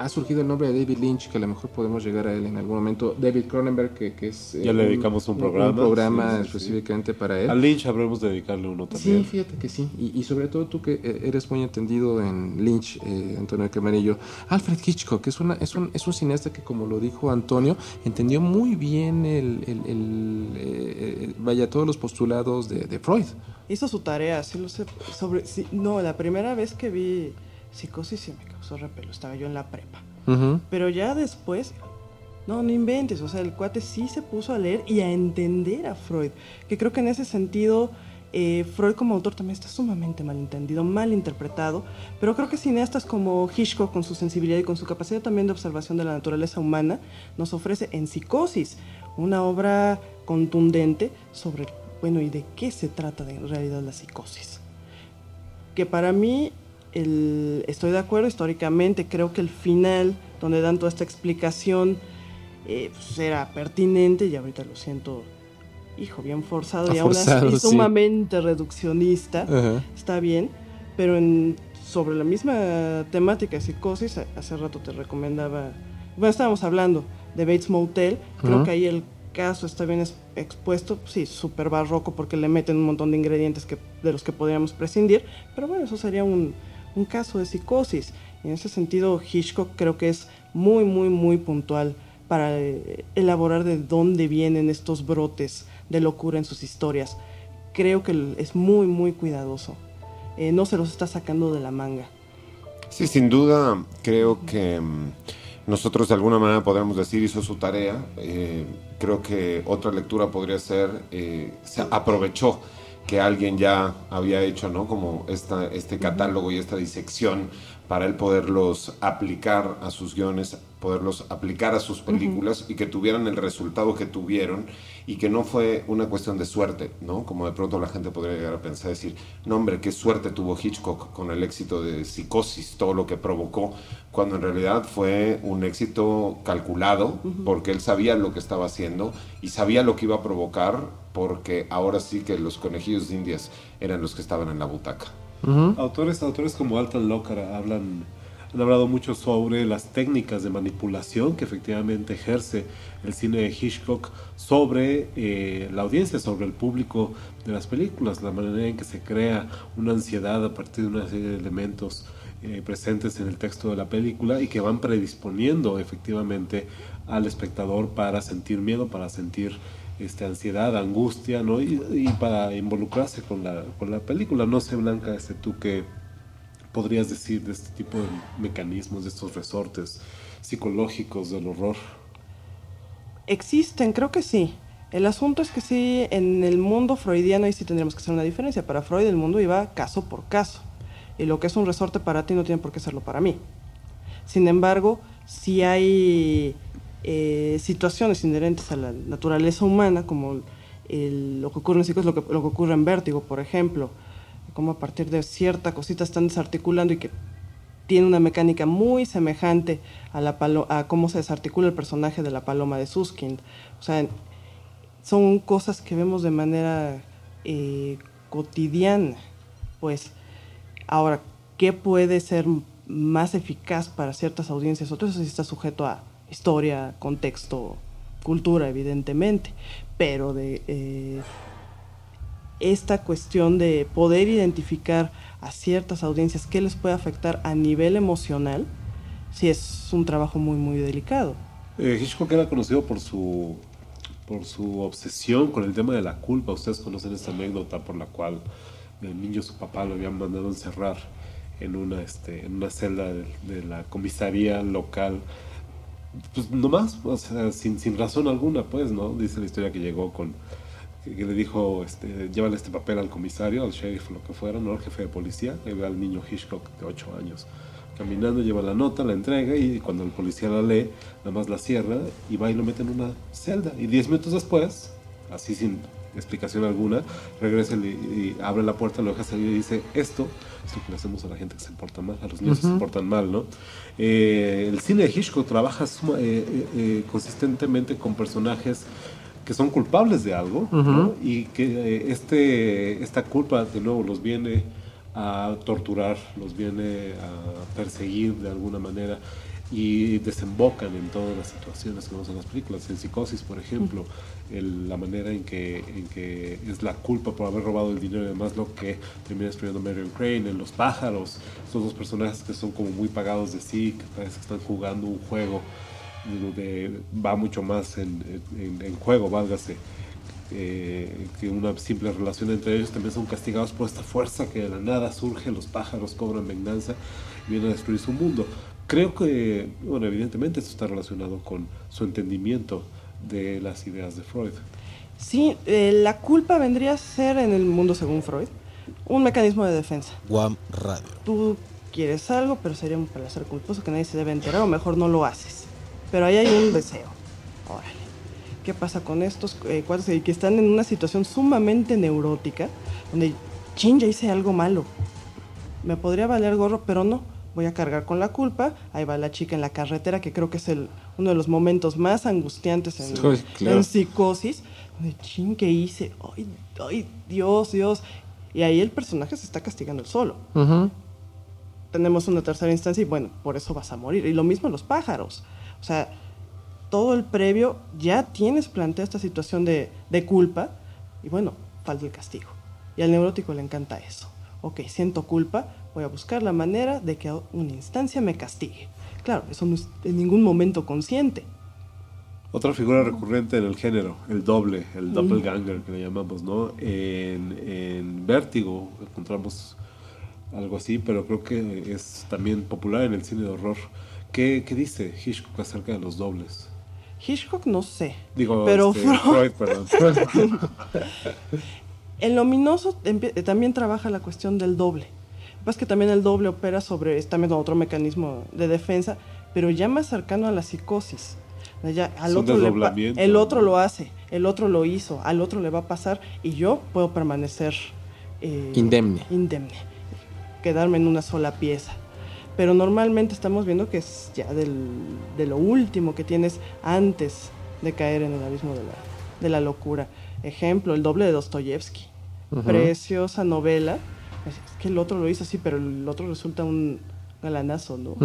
ha surgido el nombre de David Lynch, que a lo mejor podemos llegar a él en algún momento, David Cronenberg, que, es... ya le dedicamos un, programa. Un programa específicamente para él. A Lynch habremos de dedicarle uno también. Sí, fíjate que sí, y, sobre todo tú que eres muy entendido en Lynch, Antonio Camarillo, Alfred Hitchcock, que es, una, es, un, es un cineasta que como lo dijo Antonio, entendió muy bien el, eh, vaya, todos los postulados de, Freud. Hizo su tarea, sí lo sé, sobre, no, la primera vez que vi psicosis sí me causó repelo, estaba yo en la prepa. Pero ya después, no, no inventes, o sea, el cuate sí se puso a leer y a entender a Freud, que creo que en ese sentido eh, Freud como autor también está sumamente mal entendido, mal interpretado, pero creo que cineastas como Hitchcock, con su sensibilidad y con su capacidad también de observación de la naturaleza humana, nos ofrece en Psicosis una obra contundente sobre, bueno, ¿y de qué se trata en realidad la psicosis? Que para mí, estoy de acuerdo históricamente, creo que el final, donde dan toda esta explicación, eh, pues era pertinente y ahorita lo siento hijo, bien forzado y aún así sumamente reduccionista, está bien, pero en, sobre la misma temática de psicosis, hace rato te recomendaba, bueno, estábamos hablando de Bates Motel, creo que ahí el caso está bien expuesto, sí, súper barroco porque le meten un montón de ingredientes que, de los que podríamos prescindir, pero bueno, eso sería un, un caso de psicosis. En ese sentido, Hitchcock creo que es muy, muy, muy puntual para eh, elaborar de dónde vienen estos brotes de locura en sus historias. Creo que es muy, muy cuidadoso. Eh, no se los está sacando de la manga. Sí, sin duda, creo que mm, nosotros de alguna manera podríamos decir hizo su tarea. Eh, creo que otra lectura podría ser, eh, se aprovechó que alguien ya había hecho, ¿no? Como esta, este catálogo y esta disección para él poderlos aplicar a sus guiones, poderlos aplicar a sus películas y que tuvieran el resultado que tuvieron y que no fue una cuestión de suerte, ¿no? Como de pronto la gente podría llegar a pensar, decir, no hombre, qué suerte tuvo Hitchcock con el éxito de Psicosis, todo lo que provocó, cuando en realidad fue un éxito calculado porque él sabía lo que estaba haciendo y sabía lo que iba a provocar porque ahora sí que los conejillos de indias eran los que estaban en la butaca. Autores, autores como Alton Lockhart hablan, han hablado mucho sobre las técnicas de manipulación que efectivamente ejerce el cine de Hitchcock sobre eh, la audiencia, sobre el público de las películas, la manera en que se crea una ansiedad a partir de una serie de elementos eh, presentes en el texto de la película y que van predisponiendo efectivamente al espectador para sentir miedo, para sentir este, ansiedad, angustia, ¿no? Y, para involucrarse con la, con la película. No sé, Blanca, este, tú qué podrías decir de este tipo de mecanismos, de estos resortes psicológicos del horror. Existen, creo que sí. El asunto es que sí, en el mundo freudiano ahí sí tendríamos que hacer una diferencia. Para Freud el mundo iba caso por caso. Y lo que es un resorte para ti no tiene por qué serlo para mí. Sin embargo, si hay eh, situaciones inherentes a la naturaleza humana, como lo que ocurre en lo que, lo que ocurre en vértigo, por ejemplo, como a partir de cierta cosita están desarticulando y que tiene una mecánica muy semejante a, la a cómo se desarticula el personaje de la paloma de Suskind. O sea, son cosas que vemos de manera eh, cotidiana. Pues, ahora, ¿qué puede ser más eficaz para ciertas audiencias? Otro eso sí está sujeto a, historia, contexto, cultura, evidentemente, pero de eh, esta cuestión de poder identificar a ciertas audiencias qué les puede afectar a nivel emocional, sí es un trabajo muy, muy delicado. Eh, Hitchcock era conocido por su, por su obsesión con el tema de la culpa. Ustedes conocen esta anécdota por la cual el niño su papá lo habían mandado encerrar en una, este, en una celda de la comisaría local pues nomás, o sin, sin razón alguna, pues, ¿no? Dice la historia que llegó con, que, le dijo, este, llévale este papel al comisario, al sheriff, lo que fuera, ¿no? Al jefe de policía, y ve al niño Hitchcock de 8 años. Caminando, lleva la nota, la entrega y cuando el policía la lee, nada más la cierra y va y lo mete en una celda. Y 10 minutos después, así sin explicación alguna, regresa y, abre la puerta, lo deja salir y dice, esto es lo que le hacemos a la gente que se porta mal, a los niños que se portan mal, ¿no? Eh, el cine de Hitchcock trabaja eh, eh, consistentemente con personajes que son culpables de algo y que este, esta culpa de nuevo los viene a torturar, los viene a perseguir de alguna manera y desembocan en todas las situaciones que vemos en las películas. En Psicosis, por ejemplo, la manera en que, en que es la culpa por haber robado el dinero y demás lo que termina escribiendo Marion Crane, en Los pájaros, estos dos personajes que son como muy pagados de sí, que parece que están jugando un juego donde va mucho más en, en, juego, válgase. Eh, que una simple relación entre ellos también son castigados por esta fuerza que de la nada surge, los pájaros cobran venganza y vienen a destruir su mundo. Creo que, bueno, evidentemente esto está relacionado con su entendimiento de las ideas de Freud. Sí, eh, la culpa vendría a ser en el mundo según Freud un mecanismo de defensa. Guam Radio. Tú quieres algo, pero sería un placer culposo que nadie se debe enterar o mejor no lo haces. Pero ahí hay un deseo. Órale. ¿Qué pasa con estos eh, cuatro que están en una situación sumamente neurótica donde, chin, ya hice algo malo? Me podría valer gorro, pero no voy a cargar con la culpa, ahí va la chica en la carretera, que creo que es el, uno de los momentos más angustiantes en, psicosis, De ching, ¿qué hice? Ay, ay, Dios, Dios. Y ahí el personaje se está castigando el solo. Tenemos una tercera instancia y bueno, por eso vas a morir. Y lo mismo los pájaros. O sea, todo el previo ya tienes planteada esta situación de, de culpa y bueno, falta el castigo. Y al neurótico le encanta eso. Ok, siento culpa, voy a buscar la manera de que una instancia me castigue. Claro, eso no es en ningún momento consciente. Otra figura recurrente en el género, el doble, el doppelganger que le llamamos, ¿no? En, en Vértigo encontramos algo así, pero creo que es también popular en el cine de horror. ¿Qué, qué dice Hitchcock acerca de los dobles? Hitchcock no sé. Digo, pero este, Freud, perdón. El ominoso también trabaja la cuestión del doble. Lo que pasa es que también el doble opera sobre también otro mecanismo de defensa, pero ya más cercano a la psicosis. Ya, al otro le el otro lo hace, el otro lo hizo, al otro le va a pasar y yo puedo permanecer eh, indemne. indemne, quedarme en una sola pieza. Pero normalmente estamos viendo que es ya del, de lo último que tienes antes de caer en el abismo de la, de la locura. Ejemplo, el doble de Dostoyevsky. Preciosa novela. Es que el otro lo hizo así, pero el otro resulta un, galanazo, ¿no?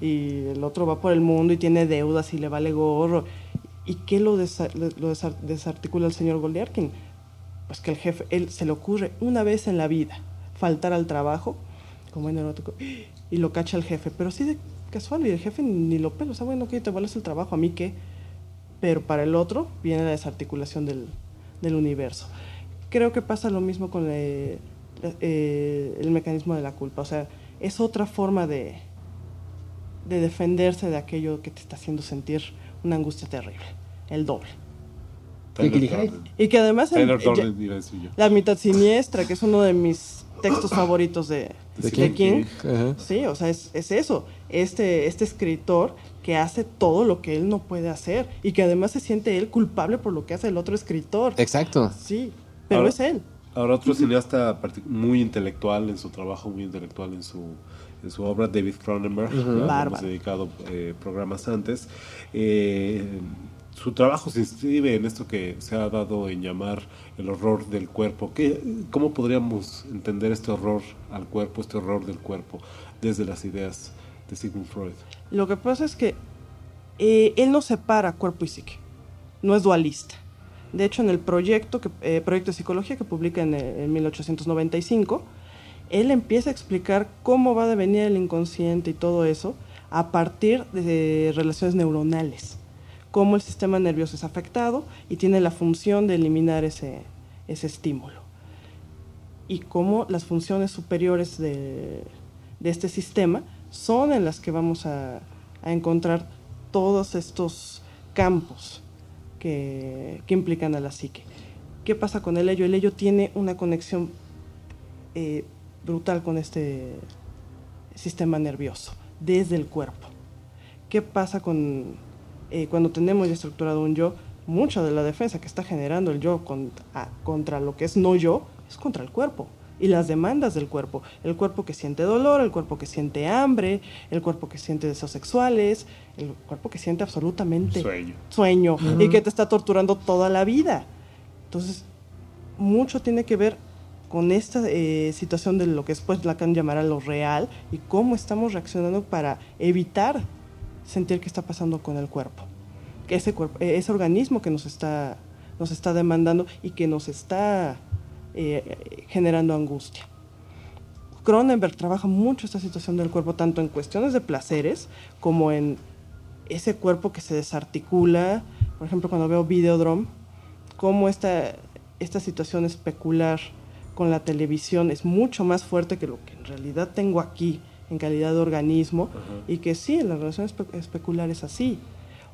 Y el otro va por el mundo y tiene deudas y le vale gorro. ¿Y qué lo, lo desarticula el señor Goldiarkin? Pues que el jefe, él se le ocurre una vez en la vida faltar al trabajo, como en erótico, y lo cacha el jefe. Pero sí de casual, y el jefe ni lo pela. O sea, bueno, que te vales el trabajo, a mí qué. Pero para el otro viene la desarticulación del, del universo. Creo que pasa lo mismo con el, eh, el mecanismo de la culpa. O sea, es otra forma de, de defenderse de aquello que te está haciendo sentir una angustia terrible, el doble. Y que además la mitad siniestra, que es uno de mis textos favoritos de, de King, sí, o sea, es, es, eso, este, este escritor que hace todo lo que él no puede hacer y que además se siente él culpable por lo que hace el otro escritor. Exacto. Sí, pero es él. Ahora otro cineasta muy intelectual en su trabajo, muy intelectual en su, en su obra, David Cronenberg, hemos dedicado eh, programas antes. Eh, su trabajo se inscribe en esto que se ha dado en llamar el horror del cuerpo. ¿Qué, ¿Cómo podríamos entender este horror al cuerpo, este horror del cuerpo, desde las ideas de Sigmund Freud? Lo que pasa es que eh, él no separa cuerpo y psique, no es dualista. De hecho, en el proyecto, eh, proyecto de psicología que publica en, eh, en, 1895, él empieza a explicar cómo va a devenir el inconsciente y todo eso a partir de relaciones neuronales, cómo el sistema nervioso es afectado y tiene la función de eliminar ese, ese estímulo. Y cómo las funciones superiores de, de este sistema son en las que vamos a, a encontrar todos estos campos que, implican a la psique. ¿Qué pasa con el ello? El ello tiene una conexión eh, brutal con este sistema nervioso, desde el cuerpo. ¿Qué pasa con eh, cuando tenemos ya estructurado un yo? Mucha de la defensa que está generando el yo contra, contra lo que es no yo es contra el cuerpo y las demandas del cuerpo. El cuerpo que siente dolor, el cuerpo que siente hambre, el cuerpo que siente deseos sexuales, el cuerpo que siente absolutamente sueño, y que te está torturando toda la vida. Entonces, mucho tiene que ver con esta eh, situación de lo que después Lacan llamará lo real y cómo estamos reaccionando para evitar sentir qué está pasando con el cuerpo. Ese, cuerpo, ese organismo que nos está, nos está demandando y que nos está eh, generando angustia. Cronenberg trabaja mucho esta situación del cuerpo, tanto en cuestiones de placeres como en ese cuerpo que se desarticula. Por ejemplo, cuando veo Videodrome, cómo esta, esta situación especular con la televisión es mucho más fuerte que lo que en realidad tengo aquí en calidad de organismo y que sí, en la relación especular es así.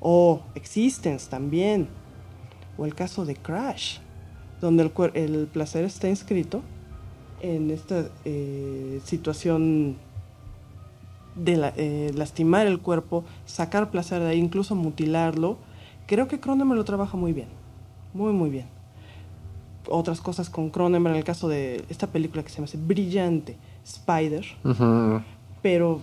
O Existence también. O el caso de Crash donde el, el placer está inscrito en esta eh, situación de eh, lastimar el cuerpo, sacar placer de ahí, incluso mutilarlo, creo que Cronenberg lo trabaja muy bien, muy muy bien. Otras cosas con Cronenberg, en el caso de esta película que se llama Brillante, Spider, pero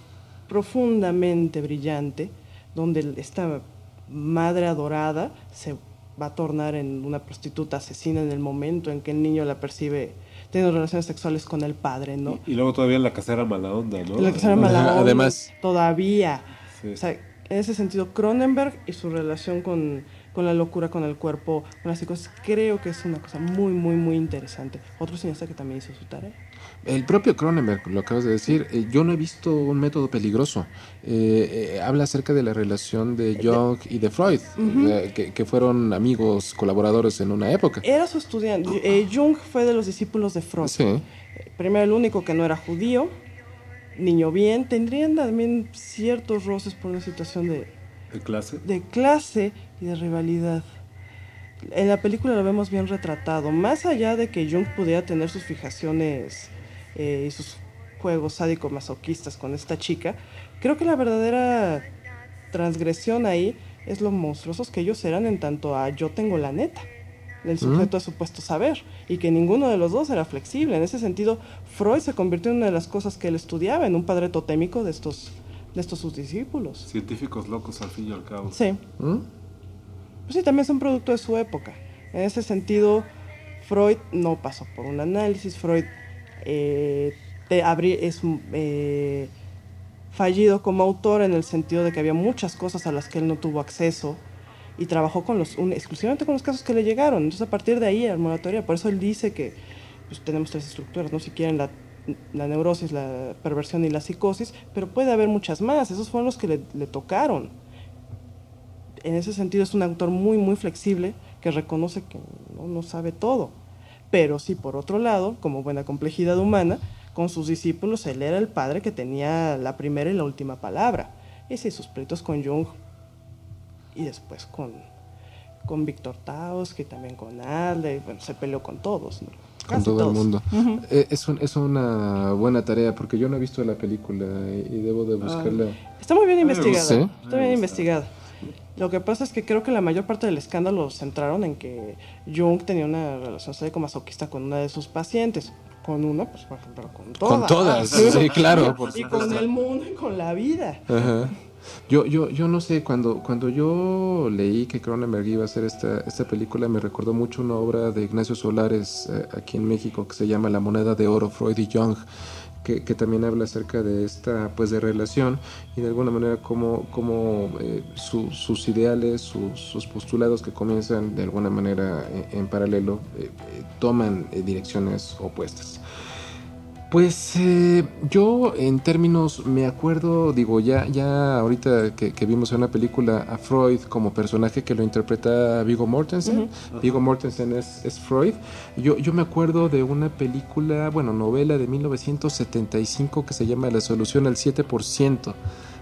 profundamente brillante, donde esta madre adorada se va a tornar en una prostituta asesina en el momento en que el niño la percibe teniendo relaciones sexuales con el padre, ¿no? Y, luego todavía en la casera mala onda, ¿no? La casera mala onda. Además. Todavía. Sí. O sea, en ese sentido, Cronenberg y su relación con, con la locura, con el cuerpo, con las psicosis, creo que es una cosa muy, muy, muy interesante. Otro cineasta que también hizo su tarea. El propio Cronenberg, lo acabas de decir, eh, yo no he visto un método peligroso. Eh, eh, habla acerca de la relación de Jung y de Freud, eh, que, que fueron amigos, colaboradores en una época. Era su estudiante. Eh, Jung fue de los discípulos de Freud. Sí. Primero, el único que no era judío, niño bien, tendrían también ciertos roces por una situación de, ¿De clase? de clase y de rivalidad. En la película lo vemos bien retratado. Más allá de que Jung pudiera tener sus fijaciones eh, y sus juegos sádico-masoquistas con esta chica, creo que la verdadera transgresión ahí es lo monstruosos que ellos eran en tanto a yo tengo la neta, del sujeto de supuesto saber, y que ninguno de los dos era flexible. En ese sentido, Freud se convirtió en una de las cosas que él estudiaba, en un padre totémico de estos, de estos sus discípulos. Científicos locos al fin y al cabo. Sí. ¿Mm? Pues sí, también son producto de su época. En ese sentido, Freud no pasó por un análisis. Freud eh, es eh, fallido como autor en el sentido de que había muchas cosas a las que él no tuvo acceso y trabajó exclusivamente con los casos que le llegaron. Entonces, a partir de ahí teoría. Por eso él dice que pues, tenemos tres estructuras, ¿no? Si quieren, la, neurosis, la perversión y la psicosis, pero puede haber muchas más. Esos fueron los que le tocaron en ese sentido es un autor muy, muy flexible que reconoce que no, no sabe todo. Pero sí, por otro lado, como buena complejidad humana, con sus discípulos él era el padre que tenía la primera y la última palabra. Y sí, sus pleitos con Jung y después con, con Víctor Taos, que también con Adler, bueno, se peleó con todos. ¿no? Con todo todos. el mundo. Eh, es, un- es una buena tarea porque yo no he visto la película y, y debo de buscarla. Está muy bien investigada. Sí. Está bien investigada. Lo que pasa es que creo que la mayor parte del escándalo lo centraron en que Jung tenía una relación sádico-masoquista con una de sus pacientes. Con una, pues, por ejemplo, con todas. Con todas, sí, claro. Y con el mundo y con la vida. Ajá. Yo, yo, yo no sé, cuando, cuando yo leí que Cronenberg iba a hacer esta, esta película, me recordó mucho una obra de Ignacio Solares eh, aquí en México que se llama La moneda de oro, Freud y Jung, que, también habla acerca de esta pues de relación y de alguna manera cómo, cómo, eh, su- sus ideales, sus, postulados que comienzan de alguna manera en, en paralelo eh, eh, toman eh, direcciones opuestas. Pues eh, yo en términos, me acuerdo, digo, ya, ya ahorita que, que vimos en una película a Freud como personaje que lo interpreta Viggo Mortensen, Viggo Mortensen es, es Freud, yo, yo me acuerdo de una película, bueno, novela de 1975 que se llama La solución al 7%.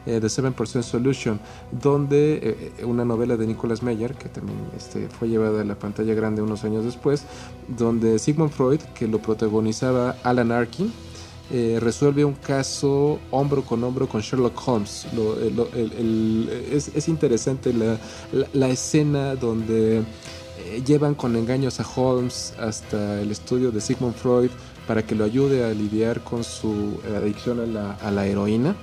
Eh, The 7% Solution, donde eh, eh, una novela de Nicholas Meyer, que también este, fue llevada a la pantalla grande unos años después, donde Sigmund Freud, que lo protagonizaba Alan Arkin, eh, resuelve un caso hombro con hombro con Sherlock Holmes. El- es, es interesante la, escena donde eh, llevan con engaños a Holmes hasta el estudio de Sigmund Freud para que lo ayude a lidiar con su adicción a la heroína.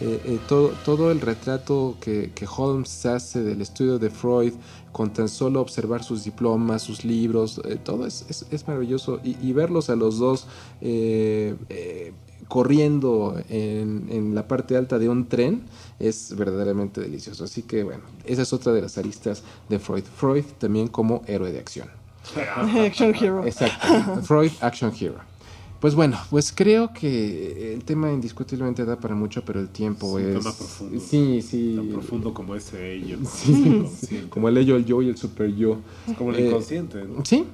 Eh, eh, todo, todo el retrato que, que Holmes hace del estudio de Freud con tan solo observar sus diplomas, sus libros, eh, todo es, es- es maravilloso y, y verlos a los dos eh, corriendo en, en la parte alta de un tren es verdaderamente delicioso. Así que bueno, esa es otra de las aristas de Freud. Freud también como héroe de acción. Action Hero. Exacto. Freud Action Hero. Pues bueno, pues creo que el tema indiscutiblemente da para mucho, pero el tiempo Es un es... tema profundo. Sí, sí. Tan profundo como ese ello. Sí, Inconsciente. como el ello, el yo y el super yo. Es como el Eh, inconsciente, ¿no? Sí.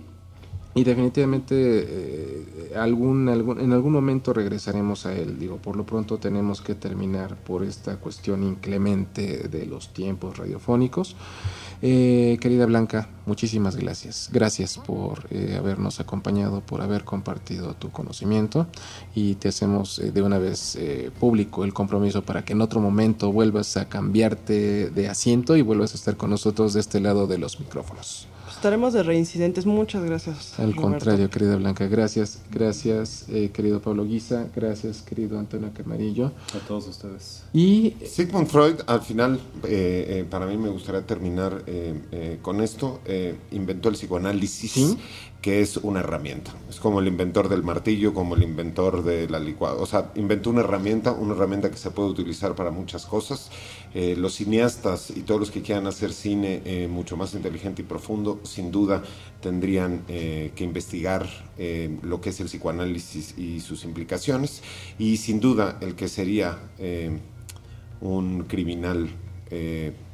Y definitivamente eh, algún, algún, en algún momento regresaremos a él. Digo, por lo pronto tenemos que terminar por esta cuestión inclemente de los tiempos radiofónicos. Eh, querida Blanca, muchísimas gracias. Gracias por eh, habernos acompañado, por haber compartido tu conocimiento y te hacemos eh, de una vez público el compromiso para que en otro momento vuelvas a cambiarte de asiento y vuelvas a estar con nosotros de este lado de los micrófonos. Pues estaremos de reincidentes. Muchas gracias. Al Roberto. contrario, querida Blanca, gracias, gracias, eh, querido Pablo Guisa, gracias, querido Antonio Camarillo. A todos ustedes. Y Sigmund Freud, al final, eh, eh, para mí me gustaría terminar eh, eh, con esto, eh, inventó el psicoanálisis, Sí. Que es una herramienta. Es como el inventor del martillo, como el inventor de la licuadora. O sea, inventó una herramienta, una herramienta que se puede utilizar para muchas cosas. Eh, los cineastas y todos los que quieran hacer cine eh, mucho más inteligente y profundo, sin duda tendrían eh, que investigar lo que es el psicoanálisis y sus implicaciones. Y sin duda, el que sería... un criminal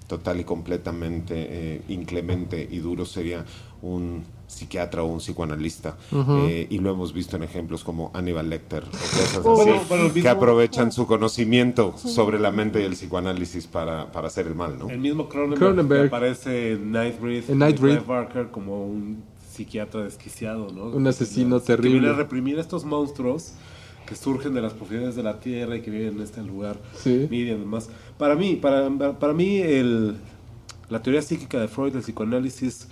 total y completamente inclemente y duro sería un psiquiatra o un psicoanalista. Eh, y lo hemos visto en ejemplos como Aníbal Lecter o cosas Oh. así, Bueno, que mismo- aprovechan su conocimiento sobre la mente y el psicoanálisis para, para hacer el mal, ¿no? El mismo Cronenberg, Cronenberg. que aparece en Nightbreed, En Nightbreed. Barker como un psiquiatra desquiciado, ¿no? Un asesino Que terrible. viene a reprimir a estos monstruos que surgen de las profundidades de la tierra y que viven en este lugar. Sí. Miriam, además. Para mí, para, para mí el, la teoría psíquica de Freud, el psicoanálisis,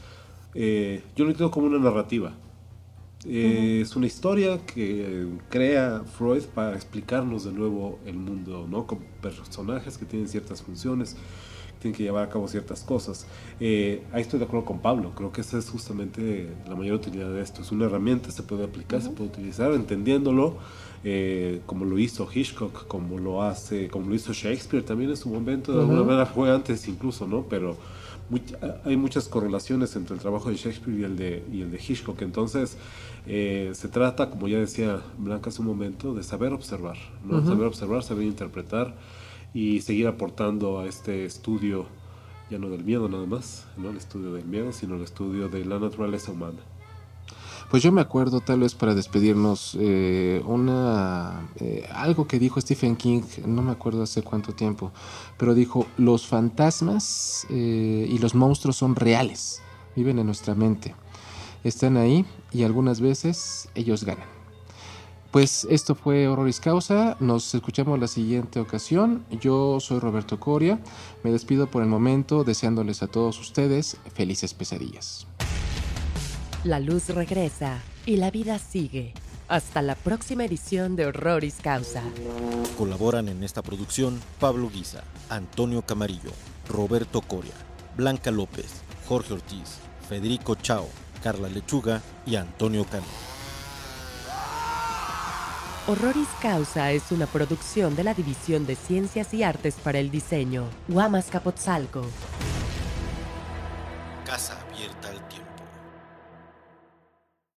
eh, yo lo entiendo como una narrativa. Eh, Es una historia que crea Freud para explicarnos de nuevo el mundo, ¿no? Con personajes que tienen ciertas funciones, que tienen que llevar a cabo ciertas cosas. Eh, ahí estoy de acuerdo con Pablo, creo que esa es justamente la mayor utilidad de esto. Es una herramienta, se puede aplicar, se puede utilizar, entendiéndolo, eh, como lo hizo Hitchcock, como lo hace, como lo hizo Shakespeare también en su momento, de alguna manera fue antes incluso, ¿no? Pero muy- hay muchas correlaciones entre el trabajo de Shakespeare y el de, y el de Hitchcock. Entonces, eh, se trata, como ya decía Blanca hace un momento, de saber observar, ¿no? Saber observar, saber interpretar y seguir aportando a este estudio, ya no del miedo nada más, no el estudio del miedo, sino el estudio de la naturaleza humana. Pues yo me acuerdo, tal vez para despedirnos, eh, una eh, algo que dijo Stephen King, no me acuerdo hace cuánto tiempo, pero dijo, los fantasmas eh, y los monstruos son reales, viven en nuestra mente, están ahí y algunas veces ellos ganan. Pues esto fue Horroris Causa, nos escuchamos la siguiente ocasión, yo soy Roberto Coria, me despido por el momento deseándoles a todos ustedes felices pesadillas. La luz regresa y la vida sigue. Hasta la próxima edición de Horroris Causa. Colaboran en esta producción Pablo Guisa, Antonio Camarillo, Roberto Coria, Blanca López, Jorge Ortiz, Federico Chao, Carla Lechuga y Antonio Cano. Horroris Causa es una producción de la División de Ciencias y Artes para el Diseño, Guamas Capotzalco. Casa abierta al.